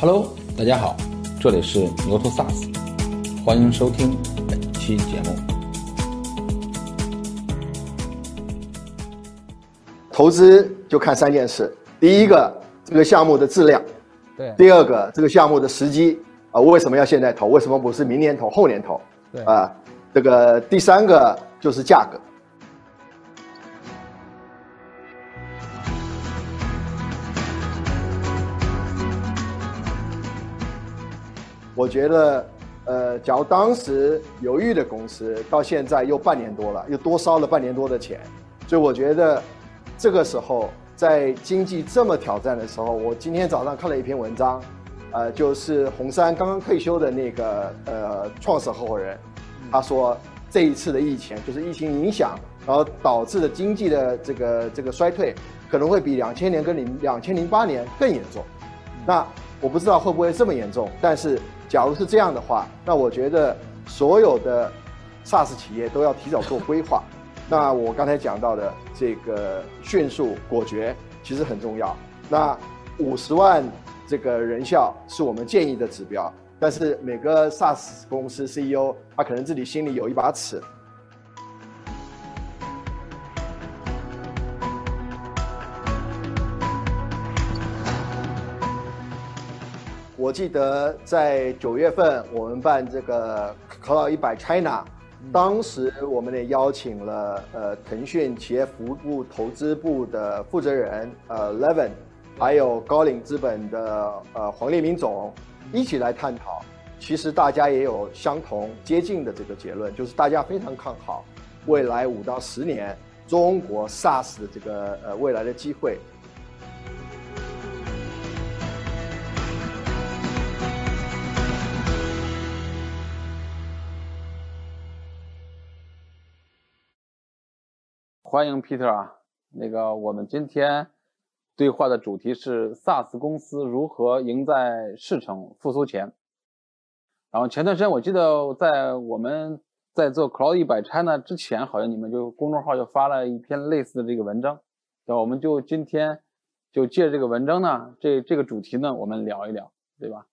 Hello，大家好，这里是牛头 SaaS，欢迎收听本期节目。投资就看三件事：第一个，这个项目的质量；对，第二个，这个项目的时机啊，为什么要现在投？为什么不是明年投、后年投？对啊，这个第三个就是价格。我觉得，呃，假如当时犹豫的公司，到现在又半年多了，又多烧了半年多的钱，所以我觉得，这个时候在经济这么挑战的时候，我今天早上看了一篇文章，呃，就是红杉刚刚退休的那个呃创始合伙人，他说这一次的疫情就是疫情影响，然后导致的经济的这个这个衰退，可能会比两千年跟零两千零八年更严重。那我不知道会不会这么严重，但是假如是这样的话，那我觉得所有的 SaaS 企业都要提早做规划。那我刚才讲到的这个迅速果决其实很重要。那五十万这个人效是我们建议的指标，但是每个 SaaS 公司 CEO 他可能自己心里有一把尺。我记得在九月份我们办这个 Cloud 一百 China，当时我们也邀请了呃腾讯企业服务投资部的负责人呃 Levin，还有高瓴资本的呃黄立明总一起来探讨。其实大家也有相同接近的这个结论，就是大家非常看好未来五到十年中国 SaaS 的这个呃未来的机会。欢迎 Peter 啊，那个我们今天对话的主题是 SaaS 公司如何赢在市场复苏前。然后前段时间我记得在我们在做 Cloud 一百拆呢之前，好像你们就公众号就发了一篇类似的这个文章，对？我们就今天就借这个文章呢，这这个主题呢，我们聊一聊，对吧？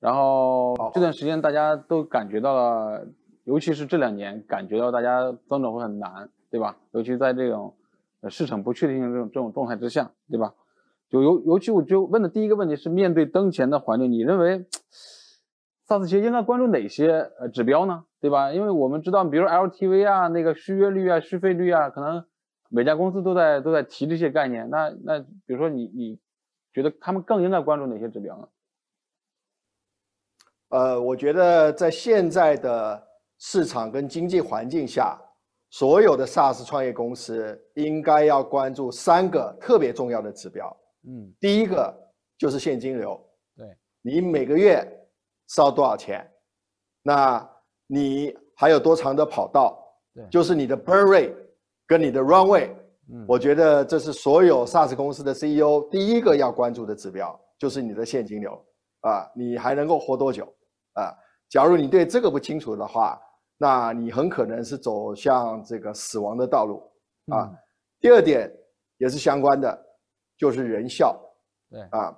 然后这段时间大家都感觉到了，尤其是这两年，感觉到大家增长会很难。对吧？尤其在这种市场不确定性这种这种状态之下，对吧？就尤尤其我就问的第一个问题是：面对当前的环境，你认为 SaaS 企业应该关注哪些呃指标呢？对吧？因为我们知道，比如 LTV 啊、那个续约率啊、续费率啊，可能每家公司都在都在提这些概念。那那比如说你你觉得他们更应该关注哪些指标呢？呃，我觉得在现在的市场跟经济环境下。所有的 SaaS 创业公司应该要关注三个特别重要的指标。嗯，第一个就是现金流。对，你每个月烧多少钱？那你还有多长的跑道？对，就是你的 burn rate 跟你的 runway。嗯，我觉得这是所有 SaaS 公司的 CEO 第一个要关注的指标，就是你的现金流啊，你还能够活多久？啊，假如你对这个不清楚的话。那你很可能是走向这个死亡的道路啊。第二点也是相关的，就是人效。对啊，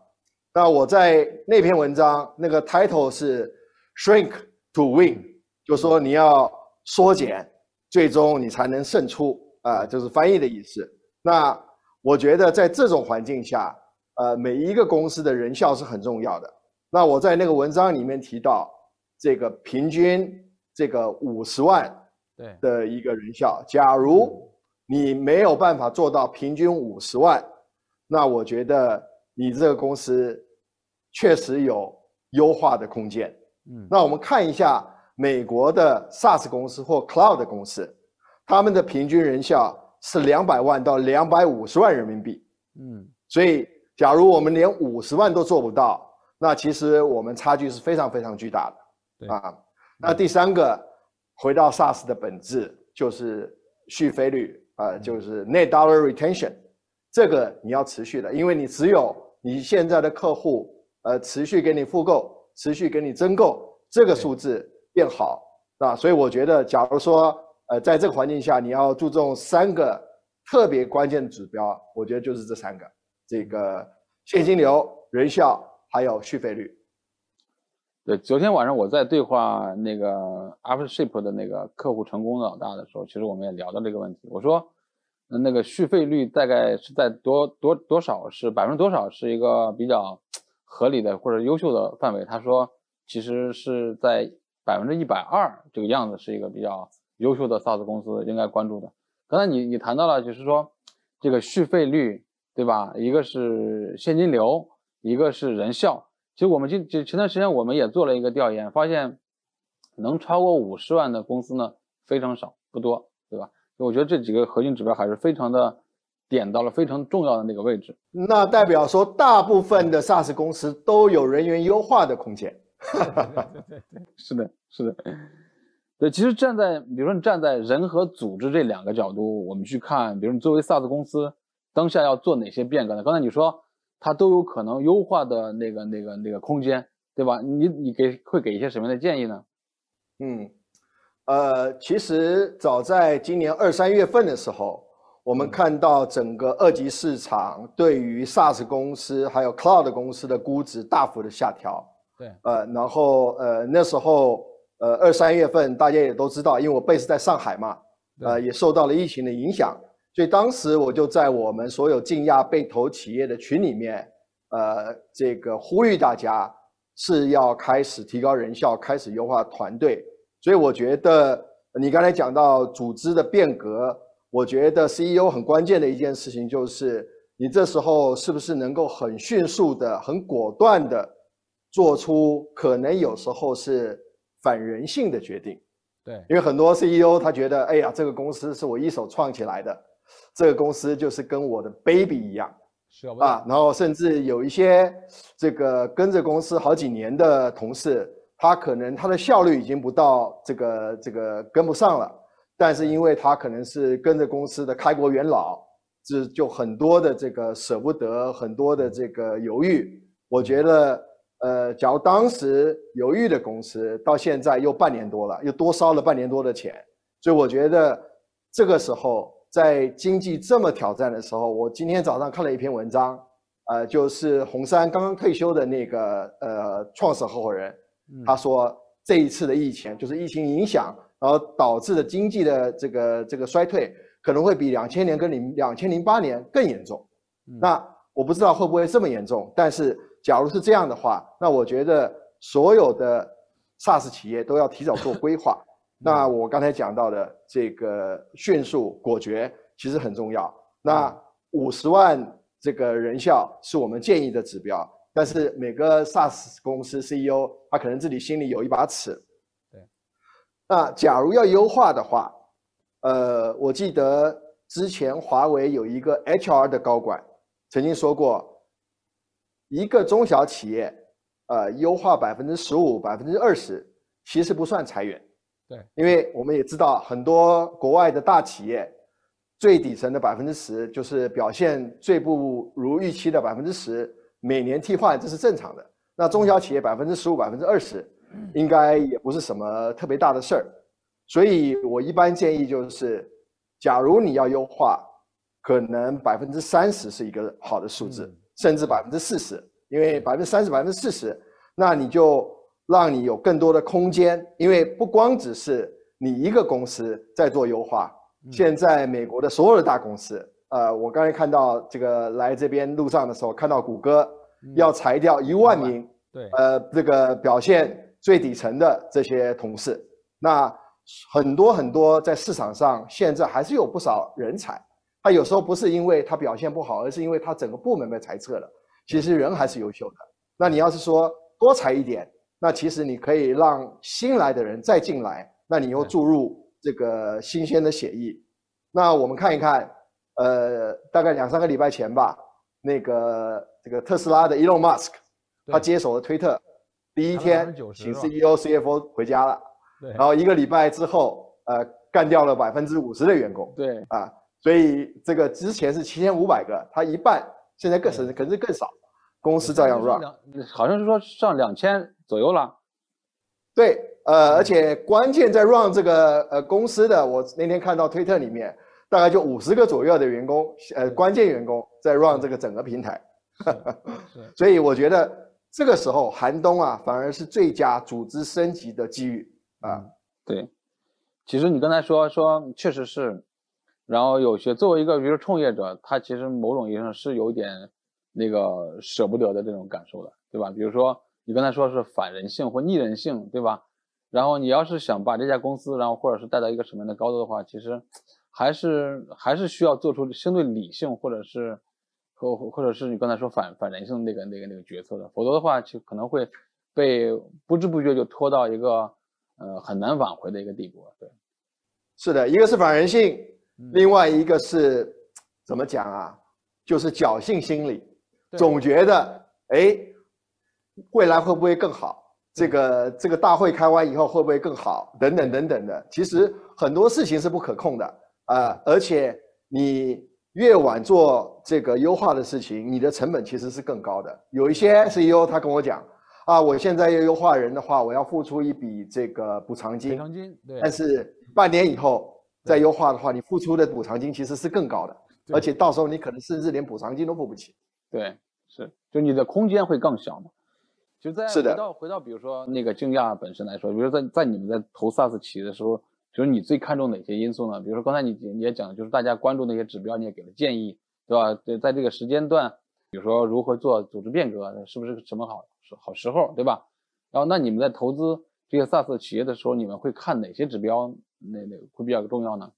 那我在那篇文章那个 title 是 “shrink to win”，就说你要缩减，最终你才能胜出啊，就是翻译的意思。那我觉得在这种环境下，呃，每一个公司的人效是很重要的。那我在那个文章里面提到这个平均。这个五十万对的一个人效，假如你没有办法做到平均五十万，那我觉得你这个公司确实有优化的空间。嗯，那我们看一下美国的 SaaS 公司或 Cloud 公司，他们的平均人效是两百万到两百五十万人民币。嗯，所以假如我们连五十万都做不到，那其实我们差距是非常非常巨大的。对啊。那第三个，回到 SaaS 的本质就是续费率啊，就是 Net Dollar Retention，这个你要持续的，因为你只有你现在的客户呃持续给你复购，持续给你增购，这个数字变好。啊，所以我觉得，假如说呃在这个环境下，你要注重三个特别关键的指标，我觉得就是这三个，这个现金流、人效还有续费率对，昨天晚上我在对话那个 AfterShip 的那个客户成功的老大的时候，其实我们也聊到这个问题。我说，那个续费率大概是在多多多少是百分之多少是一个比较合理的或者优秀的范围？他说，其实是在百分之一百二这个样子是一个比较优秀的 SaaS 公司应该关注的。刚才你你谈到了，就是说这个续费率，对吧？一个是现金流，一个是人效。其实我们就就前段时间我们也做了一个调研，发现能超过五十万的公司呢非常少，不多，对吧？我觉得这几个核心指标还是非常的点到了非常重要的那个位置。那代表说，大部分的 SaaS 公司都有人员优化的空间。对对对对，是的，是的。对，其实站在比如说你站在人和组织这两个角度，我们去看，比如你作为 SaaS 公司当下要做哪些变革呢？刚才你说。它都有可能优化的那个、那个、那个空间，对吧？你你给会给一些什么样的建议呢？嗯，呃，其实早在今年二三月份的时候，我们看到整个二级市场对于 SaaS 公司还有 Cloud 公司的估值大幅的下调。对，呃，然后呃那时候呃二三月份大家也都知道，因为我 base 在上海嘛，呃也受到了疫情的影响。所以当时我就在我们所有竞亚被投企业的群里面，呃，这个呼吁大家是要开始提高人效，开始优化团队。所以我觉得你刚才讲到组织的变革，我觉得 CEO 很关键的一件事情就是，你这时候是不是能够很迅速的、很果断的做出可能有时候是反人性的决定。对，因为很多 CEO 他觉得，哎呀，这个公司是我一手创起来的。这个公司就是跟我的 baby 一样，是啊，然后甚至有一些这个跟着公司好几年的同事，他可能他的效率已经不到这个这个跟不上了，但是因为他可能是跟着公司的开国元老，这就很多的这个舍不得，很多的这个犹豫。我觉得，呃，假如当时犹豫的公司到现在又半年多了，又多烧了半年多的钱，所以我觉得这个时候。在经济这么挑战的时候，我今天早上看了一篇文章，呃，就是红杉刚刚退休的那个呃创始合伙人，他说这一次的疫情就是疫情影响，然后导致的经济的这个这个衰退可能会比两千年跟零两千零八年更严重。那我不知道会不会这么严重，但是假如是这样的话，那我觉得所有的 SaaS 企业都要提早做规划。那我刚才讲到的这个迅速果决其实很重要。那五十万这个人效是我们建议的指标，但是每个 SaaS 公司 CEO 他可能自己心里有一把尺。对。那假如要优化的话，呃，我记得之前华为有一个 HR 的高管曾经说过，一个中小企业，呃，优化百分之十五、百分之二十，其实不算裁员。对，因为我们也知道很多国外的大企业，最底层的百分之十就是表现最不如预期的百分之十，每年替换这是正常的。那中小企业百分之十五、百分之二十，应该也不是什么特别大的事儿。所以我一般建议就是，假如你要优化，可能百分之三十是一个好的数字，甚至百分之四十，因为百分之三十、百分之四十，那你就。让你有更多的空间，因为不光只是你一个公司在做优化。现在美国的所有的大公司，呃，我刚才看到这个来这边路上的时候，看到谷歌要裁掉一万名，对，呃，这个表现最底层的这些同事。那很多很多在市场上现在还是有不少人才，他有时候不是因为他表现不好，而是因为他整个部门被裁撤了。其实人还是优秀的。那你要是说多裁一点。那其实你可以让新来的人再进来，那你又注入这个新鲜的血液。那我们看一看，呃，大概两三个礼拜前吧，那个这个特斯拉的 Elon Musk，他接手了推特，第一天请 CEO、CFO 回家了，然后一个礼拜之后，呃，干掉了百分之五十的员工。对，啊，所以这个之前是七千五百个，他一半，现在更甚至可能是更少。公司照样 run，好像是说上两千左右了。对，呃，而且关键在 run 这个呃公司的，我那天看到推特里面，大概就五十个左右的员工，呃，关键员工在 run 这个整个平台。所以我觉得这个时候寒冬啊，反而是最佳组织升级的机遇啊。对，其实你刚才说说，确实是。然后有些作为一个比如说创业者，他其实某种意义上是有点那个舍不得的这种感受的，对吧？比如说你刚才说是反人性或逆人性，对吧？然后你要是想把这家公司，然后或者是带到一个什么样的高度的话，其实还是还是需要做出相对理性或者是或或者是你刚才说反反人性那个那个那个决策的，否则的话就可能会被不知不觉就拖到一个呃很难挽回的一个地步。对，是的，一个是反人性。另外一个是怎么讲啊？就是侥幸心理，总觉得哎，未来会不会更好？这个这个大会开完以后会不会更好？等等等等的。其实很多事情是不可控的啊，而且你越晚做这个优化的事情，你的成本其实是更高的。有一些 CEO 他跟我讲啊，我现在要优化人的话，我要付出一笔这个补偿金，补偿金，对，但是半年以后。再优化的话，你付出的补偿金其实是更高的，而且到时候你可能甚至连补偿金都付不起。对，是，就你的空间会更小嘛。就在回到回到比如说那个竞价本身来说，比如在在你们在投 SaaS 企业的时候，就是你最看重哪些因素呢？比如说刚才你你也讲，就是大家关注那些指标，你也给了建议，对吧？对，在这个时间段，比如说如何做组织变革，是不是什么好好时候，对吧？然后那你们在投资这些 SaaS 企业的时候，你们会看哪些指标？那那会比较重要呢。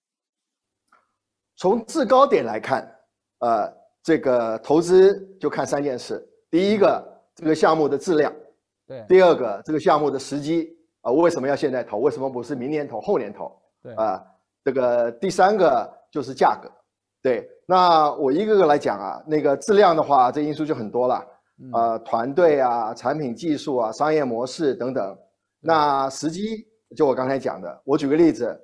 从制高点来看，呃，这个投资就看三件事：第一个，这个项目的质量；对；第二个，这个项目的时机啊，我为什么要现在投？为什么不是明年投、后年投？对啊，这个第三个就是价格。对，那我一个个来讲啊，那个质量的话，这因素就很多了，呃，团队啊、产品技术啊、商业模式等等。那时机。就我刚才讲的，我举个例子，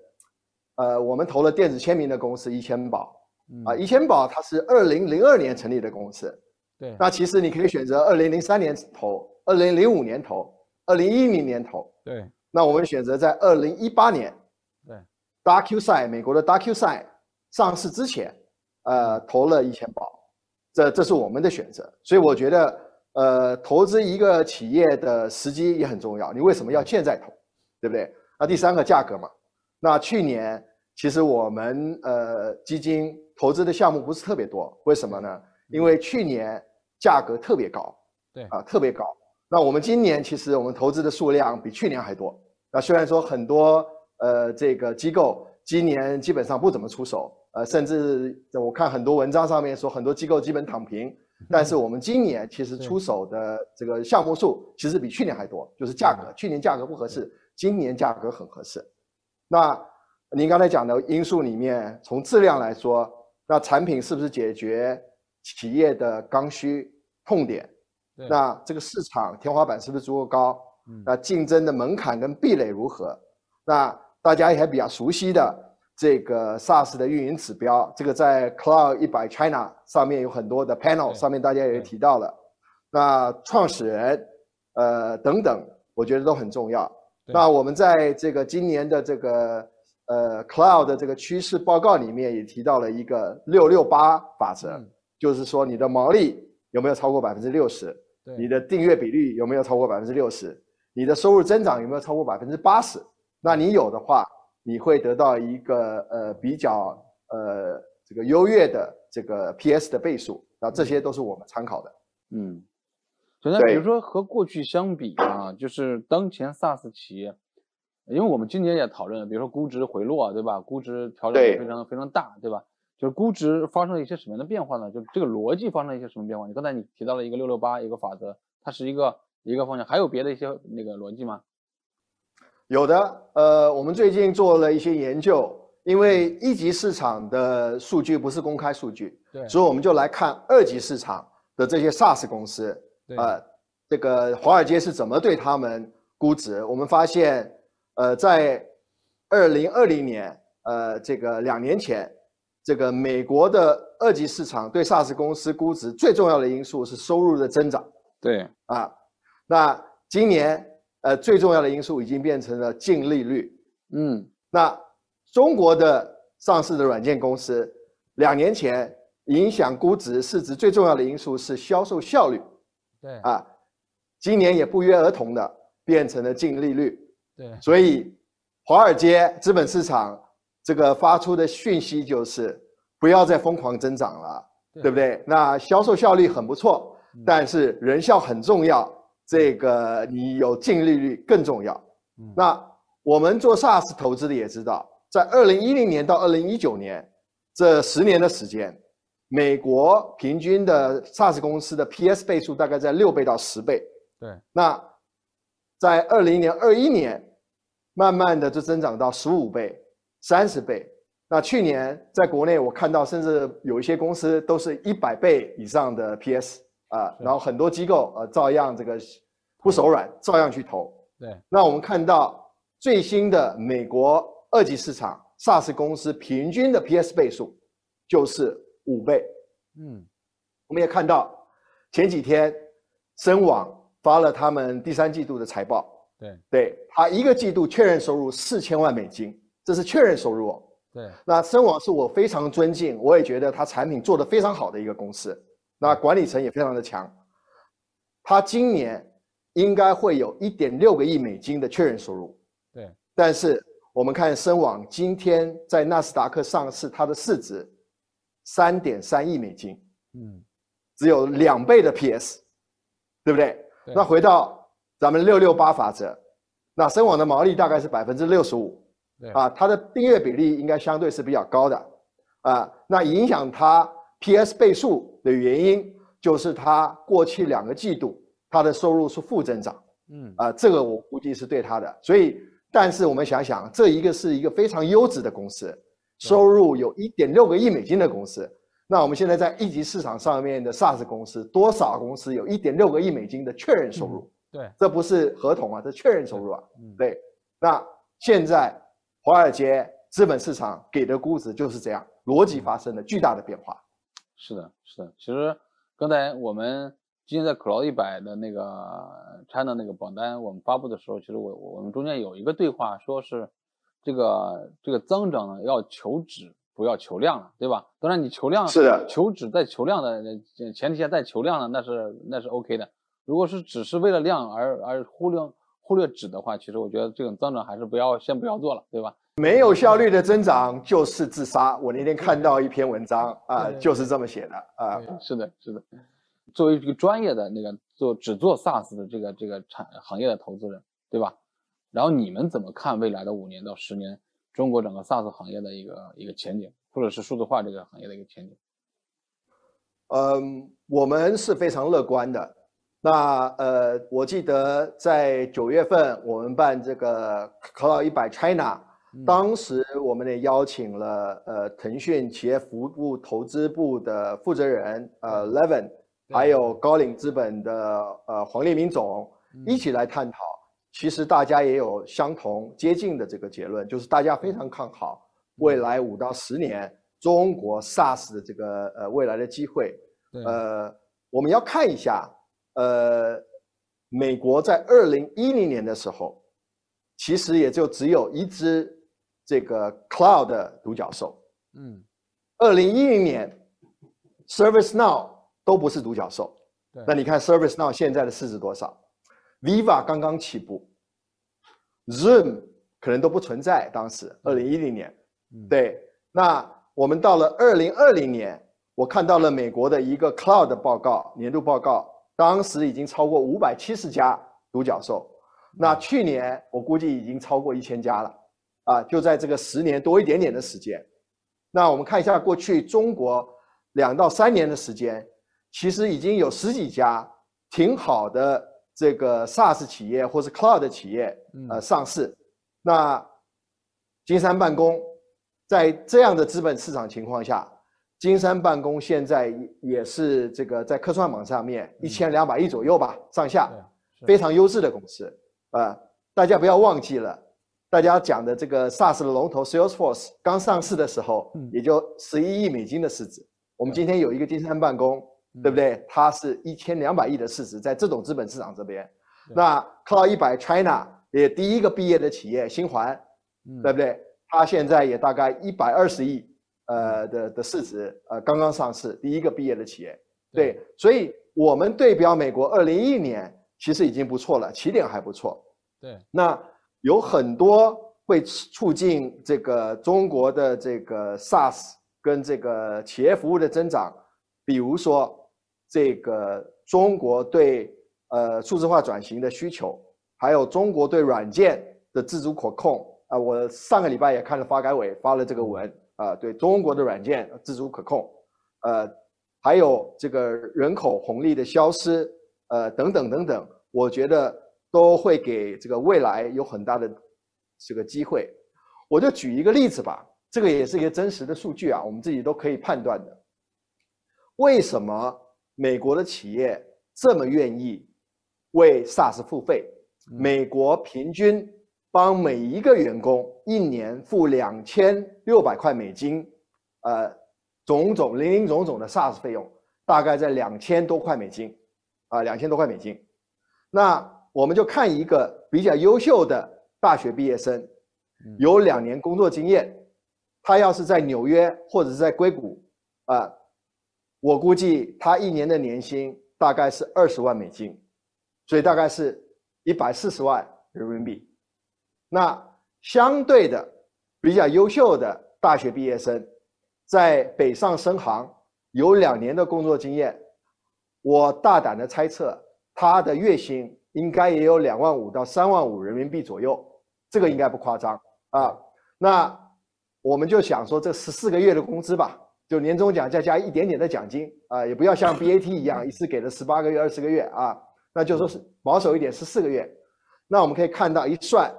呃，我们投了电子签名的公司一千宝，啊，一千宝它是二零零二年成立的公司，对，那其实你可以选择二零零三年投，二零零五年投，二零一零年投，对，那我们选择在二零一八年，对，DocuSign 美国的 DocuSign 上市之前，呃，投了一千宝，这这是我们的选择，所以我觉得，呃，投资一个企业的时机也很重要，你为什么要现在投，对不对？那第三个价格嘛，那去年其实我们呃基金投资的项目不是特别多，为什么呢？因为去年价格特别高，对啊特别高。那我们今年其实我们投资的数量比去年还多。那虽然说很多呃这个机构今年基本上不怎么出手，呃甚至我看很多文章上面说很多机构基本躺平，但是我们今年其实出手的这个项目数其实比去年还多，就是价格去年价格不合适。今年价格很合适，那您刚才讲的因素里面，从质量来说，那产品是不是解决企业的刚需痛点？那这个市场天花板是不是足够高？那竞争的门槛跟壁垒如何？那大家也还比较熟悉的这个 SaaS 的运营指标，这个在 Cloud 一百 China 上面有很多的 panel，上面大家也提到了。那创始人，呃等等，我觉得都很重要。那我们在这个今年的这个呃 cloud 的这个趋势报告里面也提到了一个六六八法则，就是说你的毛利有没有超过百分之六十，你的订阅比率有没有超过百分之六十，你的收入增长有没有超过百分之八十？那你有的话，你会得到一个呃比较呃这个优越的这个 PS 的倍数。那这些都是我们参考的。嗯。首先，比如说和过去相比啊，就是当前 SaaS 企业，因为我们今年也讨论了，比如说估值回落，对吧？估值调整非常非常大，对吧？就是估值发生了一些什么样的变化呢？就是这个逻辑发生了一些什么变化？你刚才你提到了一个六六八一个法则，它是一个一个方向，还有别的一些那个逻辑吗？有的，呃，我们最近做了一些研究，因为一级市场的数据不是公开数据，对，所以我们就来看二级市场的这些 SaaS 公司。呃，这个华尔街是怎么对他们估值？我们发现，呃，在二零二零年，呃，这个两年前，这个美国的二级市场对 SaaS 公司估值最重要的因素是收入的增长。对，啊，那今年，呃，最重要的因素已经变成了净利率。嗯，那中国的上市的软件公司，两年前影响估值市值最重要的因素是销售效率。对啊，今年也不约而同的变成了净利率。对，所以华尔街资本市场这个发出的讯息就是不要再疯狂增长了，对不对？那销售效率很不错，但是人效很重要，这个你有净利率更重要。那我们做 SaaS 投资的也知道，在二零一零年到二零一九年这十年的时间。美国平均的 SaaS 公司的 PS 倍数大概在六倍到十倍，对。那在二零年、二一年，慢慢的就增长到十五倍、三十倍。那去年在国内我看到，甚至有一些公司都是一百倍以上的 PS 啊，然后很多机构呃照样这个不手软，照样去投。对。那我们看到最新的美国二级市场 SaaS 公司平均的 PS 倍数就是。五倍，嗯，我们也看到前几天深网发了他们第三季度的财报，对，对，他一个季度确认收入四千万美金，这是确认收入哦。对，那深网是我非常尊敬，我也觉得他产品做得非常好的一个公司，那管理层也非常的强，他今年应该会有一点六个亿美金的确认收入，对，但是我们看深网今天在纳斯达克上市，它的市值。三点三亿美金，嗯，只有两倍的 PS，对不对？那回到咱们六六八法则，那深网的毛利大概是百分之六十五，啊，它的订阅比例应该相对是比较高的，啊，那影响它 PS 倍数的原因就是它过去两个季度它的收入是负增长，嗯，啊，这个我估计是对它的，所以，但是我们想想，这一个是一个非常优质的公司。收入有一点六个亿美金的公司，那我们现在在一级市场上面的 SaaS 公司，多少公司有一点六个亿美金的确认收入？对，这不是合同啊，这确认收入啊。对，那现在华尔街资本市场给的估值就是这样，逻辑发生了巨大的变化。是的，是的。其实刚才我们今天在 Cloud 一百的那个 China 那个榜单我们发布的时候，其实我我们中间有一个对话，说是。这个这个增长呢，要求质不要求量了，对吧？当然你求量是的，求质在求量的前提下再求量呢，那是那是 OK 的。如果是只是为了量而而忽略忽略质的话，其实我觉得这种增长还是不要先不要做了，对吧？没有效率的增长就是自杀。我那天看到一篇文章啊，就是这么写的啊。是的，是的。作为一个专业的那个做只做 SaaS 的这个这个产行业的投资人，对吧？然后你们怎么看未来的五年到十年中国整个 SaaS 行业的一个一个前景，或者是数字化这个行业的一个前景？嗯，我们是非常乐观的。那呃，我记得在九月份我们办这个 Cloud 一百 China，当时我们也邀请了呃腾讯企业服务投资部的负责人呃 Levin，还有高瓴资本的呃黄立明总一起来探讨。其实大家也有相同接近的这个结论，就是大家非常看好未来五到十年中国 SaaS 的这个呃未来的机会。呃，我们要看一下，呃，美国在二零一零年的时候，其实也就只有一只这个 Cloud 的独角兽。嗯。二零一零年，ServiceNow 都不是独角兽。那你看 ServiceNow 现在的市值多少？Viva 刚刚起步，Zoom 可能都不存在。当时二零一零年，对。那我们到了二零二零年，我看到了美国的一个 Cloud 报告年度报告，当时已经超过五百七十家独角兽。那去年我估计已经超过一千家了，啊，就在这个十年多一点点的时间。那我们看一下过去中国两到三年的时间，其实已经有十几家挺好的。这个 SaaS 企业或是 Cloud 企业，呃，上市，那金山办公在这样的资本市场情况下，金山办公现在也是这个在科创板上面一千两百亿左右吧，上下，非常优质的公司啊。大家不要忘记了，大家讲的这个 SaaS 的龙头 Salesforce 刚上市的时候，也就十一亿美金的市值。我们今天有一个金山办公。对不对？它是一千两百亿的市值，在这种资本市场这边，那 Cloud 一百 China 也第一个毕业的企业新环，对不对？它现在也大概一百二十亿，呃的的市值，呃刚刚上市，第一个毕业的企业。对，所以我们对标美国二零一一年其实已经不错了，起点还不错。对，那有很多会促进这个中国的这个 SaaS 跟这个企业服务的增长，比如说这个中国对呃数字化转型的需求，还有中国对软件的自主可控啊。我上个礼拜也看了发改委发了这个文啊，对中国的软件自主可控，呃，还有这个人口红利的消失，呃，等等等等，我觉得都会给这个未来有很大的这个机会。我就举一个例子吧，这个也是一个真实的数据啊，我们自己都可以判断的。为什么美国的企业这么愿意为 SaaS 付费？美国平均帮每一个员工一年付两千六百块美金，呃，种种零零总总的 SaaS 费用大概在两千多块美金，啊，两千多块美金。那我们就看一个比较优秀的大学毕业生，有两年工作经验，他要是在纽约或者是在硅谷，啊，我估计他一年的年薪大概是二十万美金，所以大概是。一百四十万人民币，那相对的比较优秀的大学毕业生，在北上深航有两年的工作经验，我大胆的猜测，他的月薪应该也有两万五到三万五人民币左右，这个应该不夸张啊。那我们就想说，这十四个月的工资吧，就年终奖再加一点点的奖金啊，也不要像 BAT 一样一次给了十八个月、二十个月啊。那就说是保守一点，十四个月。那我们可以看到一算，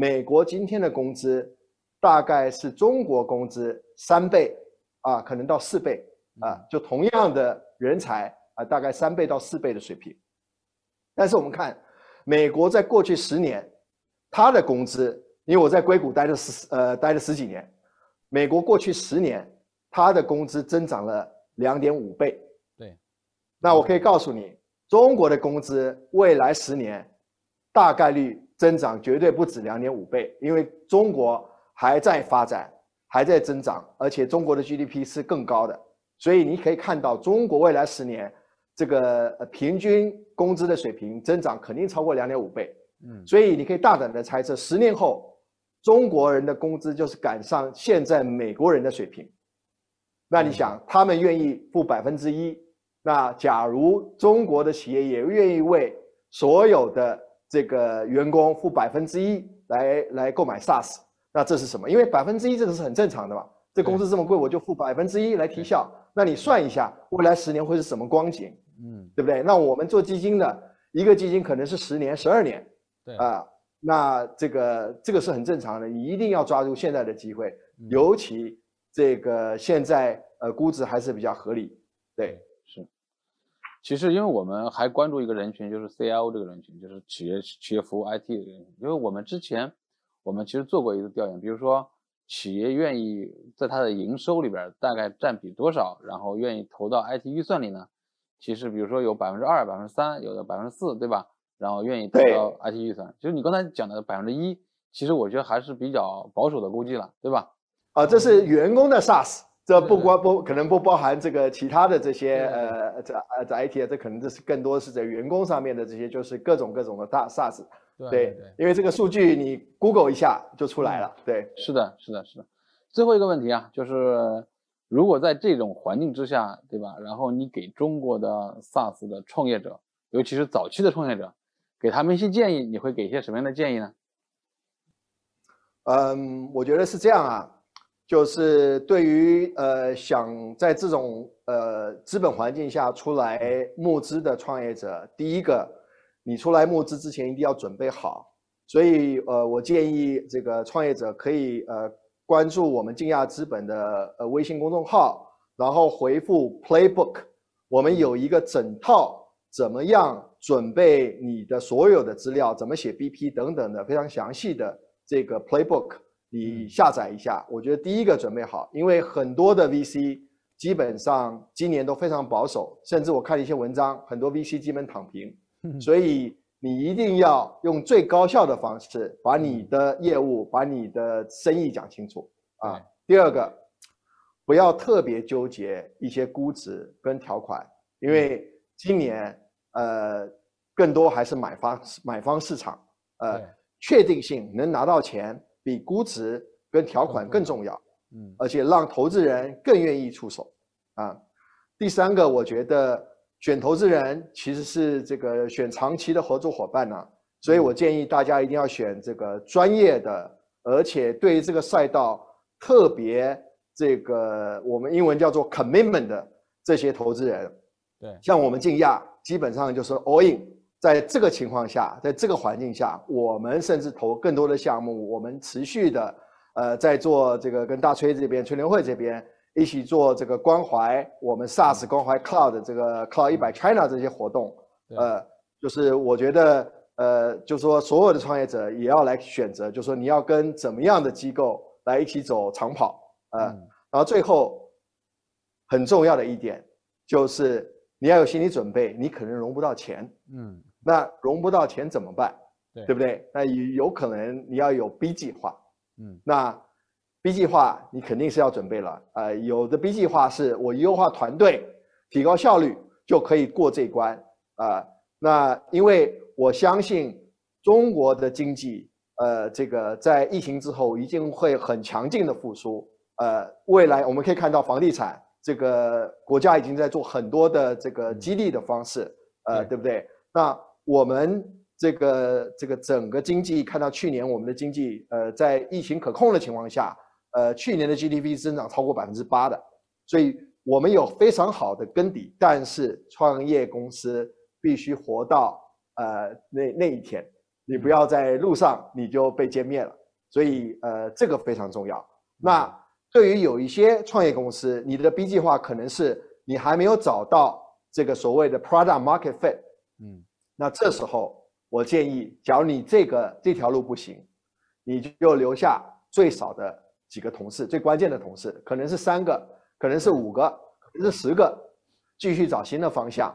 美国今天的工资大概是中国工资三倍啊，可能到四倍啊，就同样的人才啊，大概三倍到四倍的水平。但是我们看美国在过去十年，他的工资，因为我在硅谷待了十呃待了十几年，美国过去十年他的工资增长了两点五倍。对，那我可以告诉你。中国的工资未来十年大概率增长绝对不止两点五倍，因为中国还在发展，还在增长，而且中国的 GDP 是更高的，所以你可以看到中国未来十年这个平均工资的水平增长肯定超过两点五倍。嗯，所以你可以大胆的猜测，十年后中国人的工资就是赶上现在美国人的水平。那你想，他们愿意付百分之一？那假如中国的企业也愿意为所有的这个员工付百分之一来来购买 SaaS，那这是什么？因为百分之一这个是很正常的嘛，这公司这么贵，我就付百分之一来提效。那你算一下，未来十年会是什么光景？嗯，对不对？那我们做基金的一个基金可能是十年、十二年，对啊，那这个这个是很正常的，你一定要抓住现在的机会，尤其这个现在呃估值还是比较合理，对。其实，因为我们还关注一个人群，就是 CIO 这个人群，就是企业企业服务 IT 的人群。因为我们之前，我们其实做过一个调研，比如说企业愿意在它的营收里边大概占比多少，然后愿意投到 IT 预算里呢？其实，比如说有百分之二、百分之三，有的百分之四，对吧？然后愿意投到 IT 预算。就是你刚才讲的百分之一，其实我觉得还是比较保守的估计了，对吧？啊，这是员工的 SaaS。这不光不可能不包含这个其他的这些呃这呃这 IT 啊，这可能这是更多是在员工上面的这些就是各种各种的大 SaaS，对，因为这个数据你 Google 一下就出来了，对，是的，是的，是的。最后一个问题啊，就是如果在这种环境之下，对吧？然后你给中国的 SaaS 的创业者，尤其是早期的创业者，给他们一些建议，你会给一些什么样的建议呢？嗯，我觉得是这样啊。就是对于呃想在这种呃资本环境下出来募资的创业者，第一个，你出来募资之前一定要准备好。所以呃，我建议这个创业者可以呃关注我们静亚资本的呃微信公众号，然后回复 Playbook，我们有一个整套怎么样准备你的所有的资料，怎么写 BP 等等的非常详细的这个 Playbook。你下载一下，我觉得第一个准备好，因为很多的 VC 基本上今年都非常保守，甚至我看了一些文章，很多 VC 基本躺平，所以你一定要用最高效的方式把你的业务、把你的生意讲清楚啊。第二个，不要特别纠结一些估值跟条款，因为今年呃更多还是买方买方市场，呃，确定性能拿到钱比估值跟条款更重要，嗯，而且让投资人更愿意出手啊。第三个，我觉得选投资人其实是这个选长期的合作伙伴呢，所以我建议大家一定要选这个专业的，而且对这个赛道特别这个我们英文叫做 commitment 的这些投资人。对，像我们竞亚基本上就是 all in，在这个情况下，在这个环境下，我们甚至投更多的项目，我们持续的呃在做这个跟大崔这边、崔联会这边一起做这个关怀我们 SaaS 关怀 Cloud 这个 Cloud 一百 China 这些活动，呃，就是我觉得呃，就是说所有的创业者也要来选择，就是说你要跟怎么样的机构来一起走长跑，呃，然后最后很重要的一点就是。你要有心理准备，你可能融不到钱，嗯，那融不到钱怎么办？对，对不对？那有可能你要有 B 计划，嗯，那 B 计划你肯定是要准备了，呃，有的 B 计划是我优化团队，提高效率就可以过这关，啊，那因为我相信中国的经济，呃，这个在疫情之后一定会很强劲的复苏，呃，未来我们可以看到房地产。这个国家已经在做很多的这个激励的方式，呃，对不对？那我们这个这个整个经济看到去年我们的经济，呃，在疫情可控的情况下，呃，去年的 GDP 增长超过百分之八的，所以我们有非常好的根底。但是创业公司必须活到呃那那一天，你不要在路上你就被歼灭了。所以呃，这个非常重要。那。对于有一些创业公司，你的 B 计划可能是你还没有找到这个所谓的 product market fit，嗯，那这时候我建议，假如你这个这条路不行，你就留下最少的几个同事，最关键的同事，可能是三个，可能是五个，可能是十个，继续找新的方向，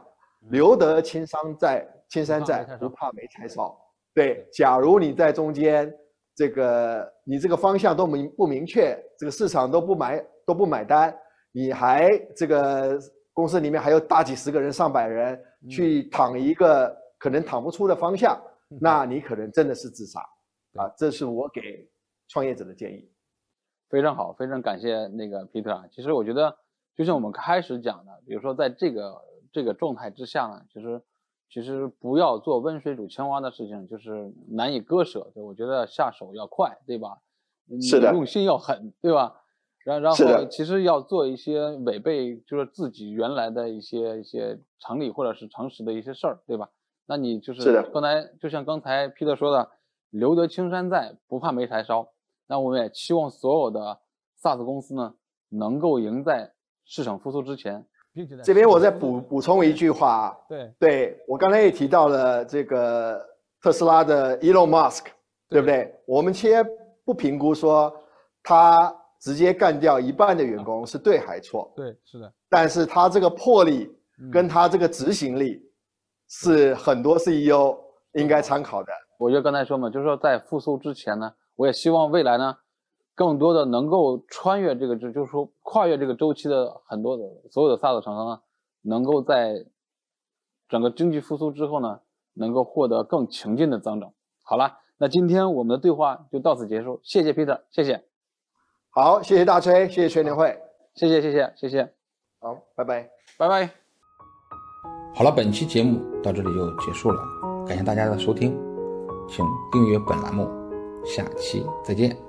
留得青山在，青山在，不怕没柴烧。对，假如你在中间。这个你这个方向都明不明确，这个市场都不买都不买单，你还这个公司里面还有大几十个人上百人去躺一个可能躺不出的方向，那你可能真的是自杀啊！这是我给创业者的建议。非常好，非常感谢那个皮特。其实我觉得，就像我们开始讲的，比如说在这个这个状态之下呢，其实。其实不要做温水煮青蛙的事情，就是难以割舍。对我觉得下手要快，对吧？是的。用心要狠，对吧？然然后其实要做一些违背就是自己原来的一些一些常理或者是常识的一些事儿，对吧？那你就是刚才就像刚才 Peter 说的，留得青山在，不怕没柴烧。那我们也期望所有的 SaaS 公司呢，能够赢在市场复苏之前。这边我再补补充一句话，对，对我刚才也提到了这个特斯拉的 Elon Musk，对不对？我们先不评估说他直接干掉一半的员工是对还错，对，是的。但是他这个魄力跟他这个执行力是很多 CEO 应该参考的。我就刚才说嘛，就是说在复苏之前呢，我也希望未来呢。更多的能够穿越这个，就就是说跨越这个周期的很多的所有的 SaaS 厂商呢，能够在整个经济复苏之后呢，能够获得更强劲的增长。好了，那今天我们的对话就到此结束，谢谢 Peter，谢谢。好，谢谢大崔，谢谢全年会，谢谢谢谢谢谢。好，拜拜拜拜。好了，本期节目到这里就结束了，感谢大家的收听，请订阅本栏目，下期再见。